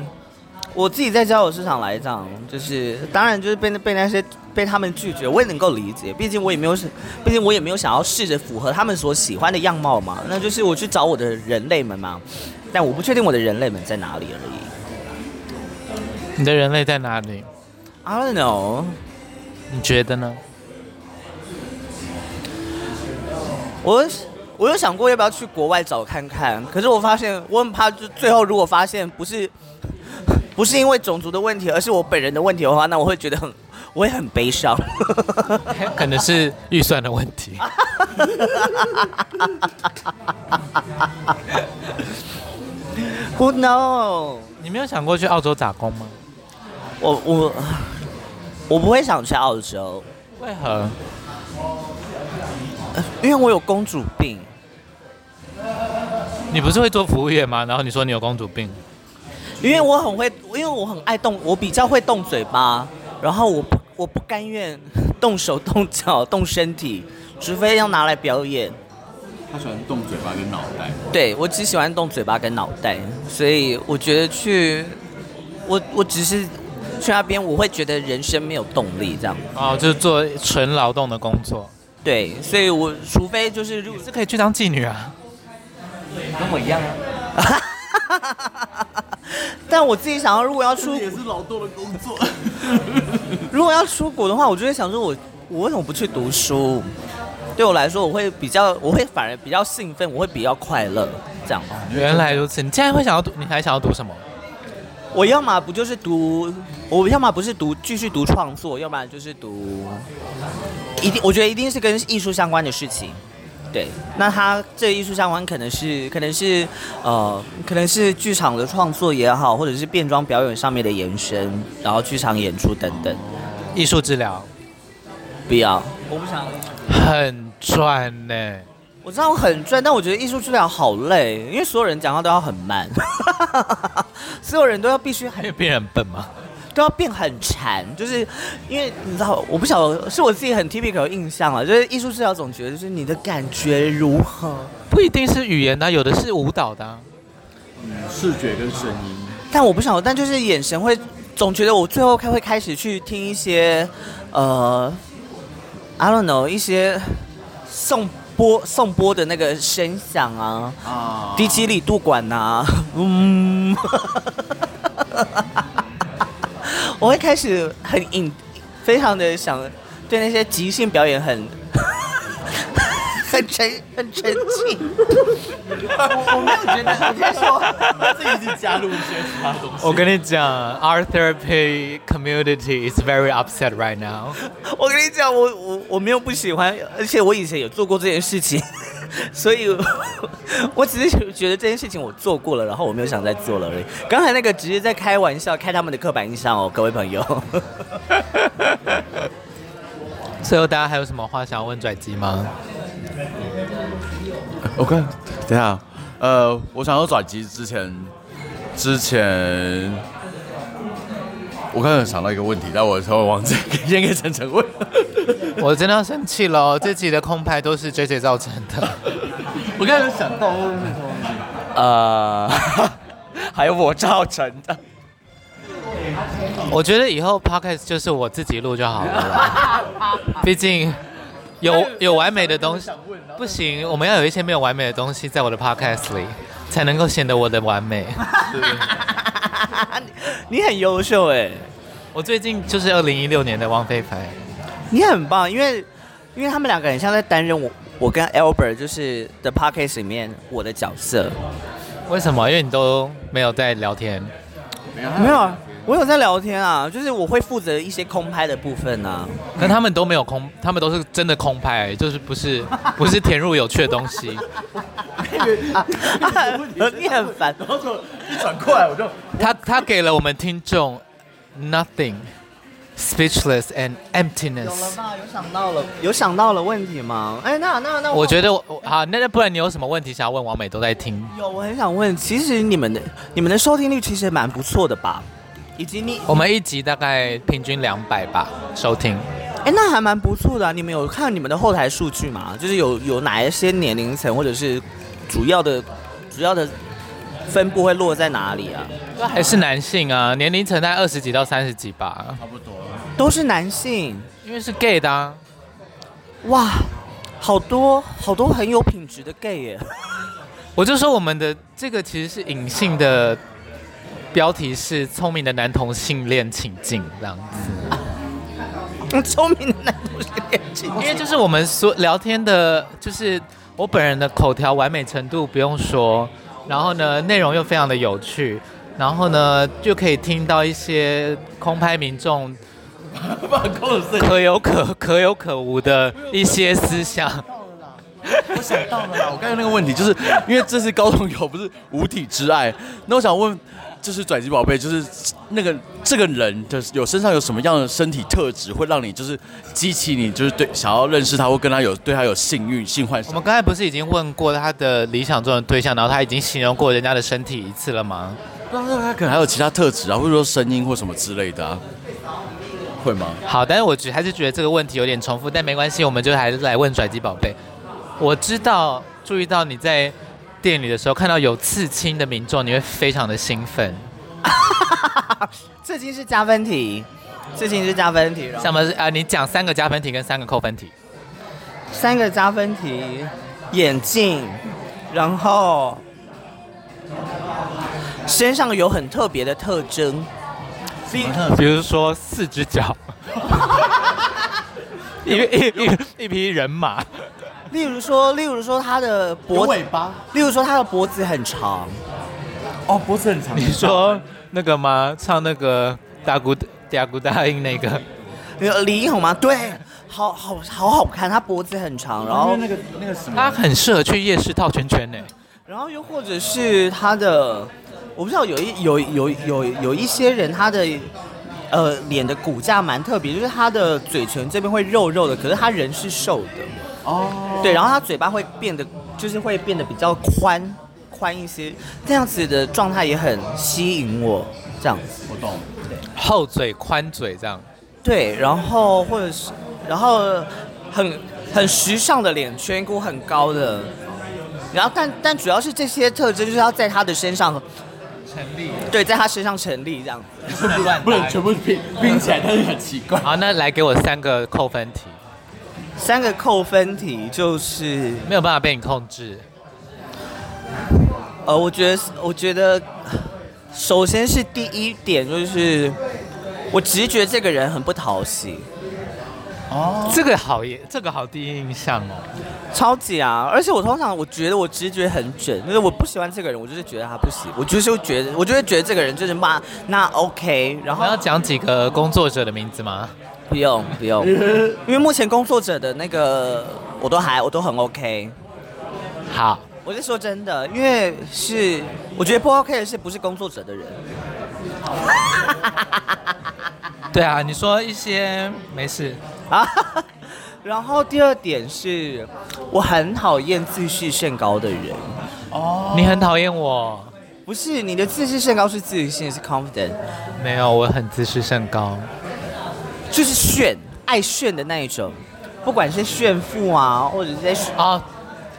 我自己在交友市场来讲，就是当然就是被被那些被他们拒绝，我也能够理解。毕竟我也没有，毕竟我也没有想要试着符合他们所喜欢的样貌嘛。那就是我去找我的人类们嘛。但我不确定我的人类们在哪里而已。你的人类在哪里？I don't know。你觉得呢？我我有想过要不要去国外找看看，可是我发现我很怕，就最后如果发现不是不是因为种族的问题，而是我本人的问题的话，那我会觉得很我会很悲伤。可能是预算的问题。Who knows？你没有想过去澳洲打工吗？我我我不会想去澳洲。为何？因为我有公主病。你不是会做服务业吗？然后你说你有公主病。因为我很会，因为我很爱动，我比较会动嘴巴，然后我不我不甘愿动手动脚动身体，除非要拿来表演。他喜欢动嘴巴跟脑袋。对，我只喜欢动嘴巴跟脑袋，所以我觉得去，我我只是去那边，我会觉得人生没有动力这样。哦，就是做纯劳动的工作。对，所以我除非就是如果是可以去当妓女啊，跟我一样啊。但我自己想要，如果要出也是劳动的工作。如果要出国的话，我就会想说我，我我为什么不去读书？对我来说，我会比较，我会反而比较兴奋，我会比较快乐，这样。原来如此，你现在会想要读，你还想要读什么？我要么不就是读，我要么不是读继续读创作，要不然就是读，一定我觉得一定是跟艺术相关的事情。对，那他这艺术相关可能是可能是呃可能是剧场的创作也好，或者是变装表演上面的延伸，然后剧场演出等等。艺术治疗，不要，我不想。很赚呢，我知道我很赚，但我觉得艺术治疗好累，因为所有人讲话都要很慢，所有人都要必须很变很笨吗？都要变很馋，就是因为你知道，我不晓得是我自己很 typical 的印象啊，就是艺术治疗总觉得就是你的感觉如何，不一定是语言的，有的是舞蹈的，嗯，视觉跟声音。但我不晓得，但就是眼神会总觉得我最后开会开始去听一些呃，I don't know 一些送播送播的那个声响啊，啊，低基里度管呐、啊，嗯。我会开始很引，非常的想对那些即兴表演很很沉很沉浸。我我没有觉得，我先说自己去加入一些其他东西。我跟你讲，Art Therapy Community is very upset right now。我跟你讲，我我我没有不喜欢，而且我以前有做过这件事情。所以，我只是觉得这件事情我做过了，然后我没有想再做了而已。刚才那个只是在开玩笑，开他们的刻板印象哦，各位朋友。最后，大家还有什么话想要问跩姬吗？OK，等下，呃，我想说跩姬之前，之前，我刚才想到一个问题，但我稍微忘记，先给晨晨问。我真的要生气了，这集的空拍都是 JJ 造成的。我刚才想到，呃，还有我造成的。我觉得以后 Podcast 就是我自己录就好了，毕竟有有完美的东西，不行，我们要有一些没有完美的东西在我的 Podcast 里，才能够显得我的完美。你很优秀哎，我最近就是二零一六年的王菲牌。你很棒，因为因为他们两个很像在担任我我跟 Albert 就是 The Podcast 里面我的角色。为什么？因为你都没有在聊天。没有，没有啊，我有在聊天啊，就是我会负责一些空拍的部分啊。但他们都没有空，他们都是真的空拍，就是不是不是填入有趣的东西。你很烦，然后就一转过来我就他他给了我们听众 nothing。Speechless and emptiness。有了吧？有想到了，有想到了问题吗？哎，那那那我，我觉得我好，那那不然你有什么问题想要问王美都在听。有，我很想问，其实你们的你们的收听率其实蛮不错的吧？以及你我们一集大概平均两百吧收听。哎，那还蛮不错的啊。你们有看你们的后台数据吗？就是有有哪一些年龄层或者是主要的主要的分布会落在哪里啊？还是男性啊，年龄层在二十几到三十几吧，差不多。都是男性，因为是 gay 的啊。哇，好多好多很有品质的 gay 耶！我就说我们的这个其实是隐性的标题是“聪明的男同性恋请进”这样子。聪明的男同性恋请进，因为就是我们所聊天的，就是我本人的口条完美程度不用说，然后呢，内容又非常的有趣，然后呢，就可以听到一些空拍民众。可有可可有可无的一些思想。我想到了啦，我刚才那个问题就是因为这是高中友，不是五体之爱。那我想问，就是转机宝贝，就是那个这个人的有身上有什么样的身体特质，会让你就是激起你就是对想要认识他或跟他有对他有性欲性幻想？我们刚才不是已经问过他的理想中的对象，然后他已经形容过人家的身体一次了吗？不知道他可能还有其他特质啊，或者说声音或什么之类的啊。会吗？好，但是我觉还是觉得这个问题有点重复，但没关系，我们就还是来问转机宝贝。我知道，注意到你在店里的时候看到有刺青的民众，你会非常的兴奋。刺青是加分题，刺青是加分题。什么？啊，你讲三个加分题跟三个扣分题。三个加分题，眼镜，然后身上有很特别的特征，比如说四只脚，一一一一匹人马，例如说，例如说他的脖子，尾巴，例如说他的脖子很长，哦，脖子很长。你说那个吗？唱那个大姑大姑大英那个，那个李英宏吗？对。好好好好看，他脖子很长，然后那个那个什么，他很适合去夜市套圈圈呢。然后又或者是他的，我不知道有一有有有有一些人他的呃脸的骨架蛮特别，就是他的嘴唇这边会肉肉的，可是他人是瘦的哦。对，然后他嘴巴会变得就是会变得比较宽宽一些，这样子的状态也很吸引我。这样子，我懂。对，厚嘴宽嘴这样。对，然后或者是。然后很很时尚的脸颧骨很高的，然后但但主要是这些特征就是要在他的身上成立，对，在他身上成立这样子，不然不能全部拼拼起来，但是很奇怪。好，那来给我三个扣分题，三个扣分题就是没有办法被你控制。呃，我觉得我觉得首先是第一点就是我直觉这个人很不讨喜。哦，这个好耶，这个好第一印象哦，超级啊！而且我通常我觉得我直觉很准，就是我不喜欢这个人，我就是觉得他不行，我就是觉得，我就会觉得这个人就是骂那 OK。然后要讲几个工作者的名字吗？不用不用，因为目前工作者的那个我都还我都很 OK。好，我是说真的，因为是我觉得不 OK 的是不是工作者的人。对啊，你说一些没事。啊，然后第二点是，我很讨厌自视甚高的人。哦，你很讨厌我？不是，你的自视甚高是自信，是 confident。没有，我很自视甚高，就是炫，爱炫的那一种，不管是炫富啊，或者是在哦，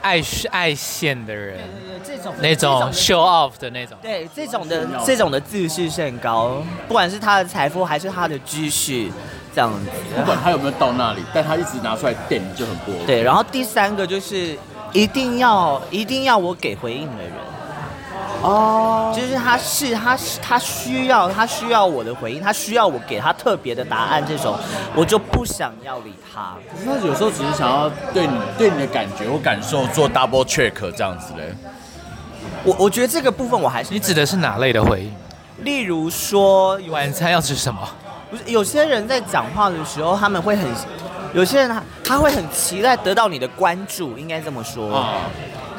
爱爱现的人。这种那种 show off 的那种，对，这种的这种的自视甚高，不管是他的财富还是他的知识，这样子，不管他有没有到那里，但他一直拿出来垫就很不 OK。对，然后第三个就是一定要一定要我给回应的人，哦，就是他是他是他需要他需要我的回应，他需要我给他特别的答案，这种我就不想要理他。那有时候只是想要对你对你的感觉或感受做 double check 这样子嘞。我我觉得这个部分我还是你指的是哪类的回应？例如说晚餐要吃什么？不是有些人在讲话的时候，他们会很，有些人他他会很期待得到你的关注，应该这么说。啊。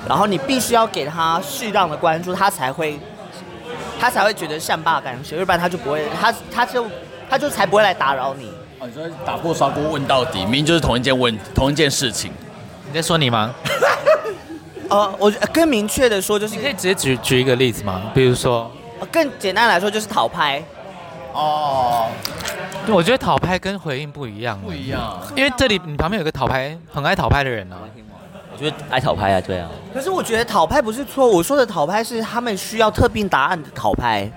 然后你必须要给他适当的关注，他才会他才会觉得善罢甘休，要不然他就不会，他他就他就才不会来打扰你。哦，你说打破砂锅问到底，明明就是同一件问同一件事情。你在说你吗？呃，我更明确的说，就是你可以直接举举一个例子吗？比如说，更简单来说，就是讨拍。哦，对，我觉得讨拍跟回应不一样。不一样，因为这里你旁边有个讨拍，很爱讨拍的人呢、啊。我觉得爱讨拍啊，对啊。可是我觉得讨拍不是错，我说的讨拍是他们需要特定答案的讨拍。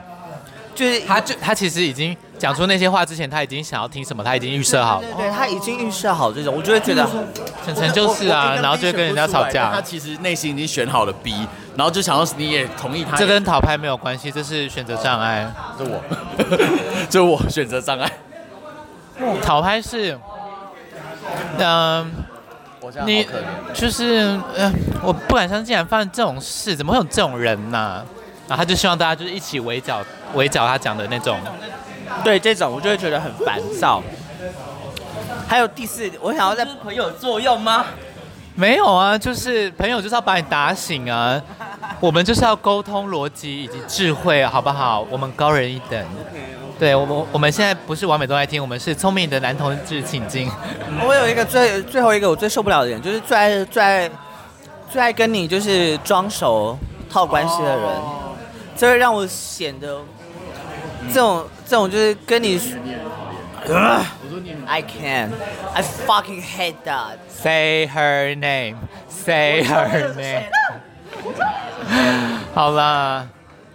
就是他就他其实已经讲出那些话之前，他已经想要听什么，他已经预设好了。对，对，对，他已经预设好这种，我就会觉得晨晨就是啊，然后就会跟人家吵架。他其实内心已经选好了 B，然后就想要你也同意他。这跟讨拍没有关系，这是选择障碍。这我，这我选择障碍。讨拍是，嗯、呃，你就是嗯、呃，我不敢相信，竟然发生这种事，怎么会有这种人呢、啊？然后他就希望大家就是一起围剿围剿他讲的那种，对这种我就会觉得很烦躁。还有第四，我想要在朋友作用吗？没有啊，就是朋友就是要把你打醒啊。我们就是要沟通逻辑以及智慧，好不好？我们高人一等。对，我们我们现在不是完美都爱听，我们是聪明的男同志，请进。我有一个最最后一个我最受不了的人，就是最爱最爱最爱跟你就是装熟套关系的人。这会让我显得这种这种就是跟你，I can't, I fucking hate that. Say her name, say her name. 好啦，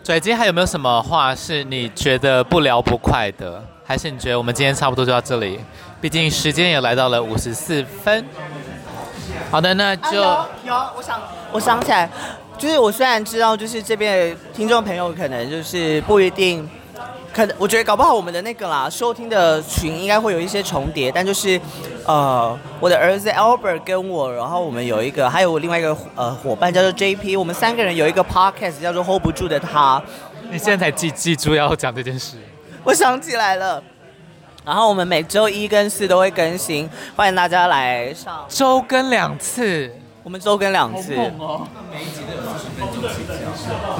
拽今天还有没有什么话是你觉得不聊不快的？还是你觉得我们今天差不多就到这里？毕竟时间也来到了五十四分。好的，那就、有，我想我想起来，就是我虽然知道，就是这边听众朋友可能就是不一定。可能我觉得搞不好我们的那个啦，收听的群应该会有一些重叠，但就是，呃，我的儿子 Albert 跟我，然后我们有一个，还有我另外一个呃伙伴叫做 JP，我们三个人有一个 podcast 叫做 Hold 不住的他。你现在才记记住要讲这件事？我想起来了。然后我们每周一跟四都会更新，欢迎大家来上。周更两次，我们周更两次。哦、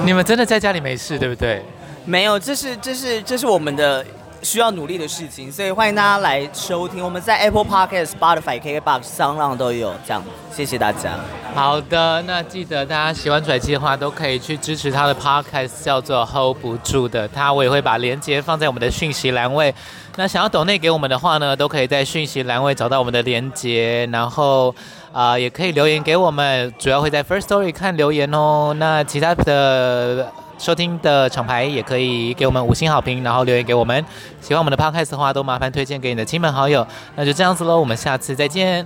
你们真的在家里没事对不对？没有，这是这是这是我们的需要努力的事情，所以欢迎大家来收听。我们在 Apple Podcast、Spotify、KKBox、商浪都有，这样，谢谢大家。好的，那记得大家喜欢拽机的话，都可以去支持他的 Podcast，叫做 Hold 不住的他，我也会把链接放在我们的讯息栏位。那想要抖内给我们的话呢，都可以在讯息栏位找到我们的链接，然后啊、也可以留言给我们，主要会在 First Story 看留言哦。那其他的。收听的厂牌也可以给我们五星好评，然后留言给我们。喜欢我们的 podcast 的话，都麻烦推荐给你的亲朋好友。那就这样子喽，我们下次再见，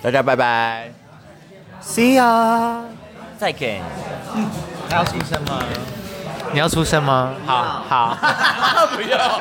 大家拜拜，See ya，再见。嗯，还要出声吗？你要出声吗？好好，不要。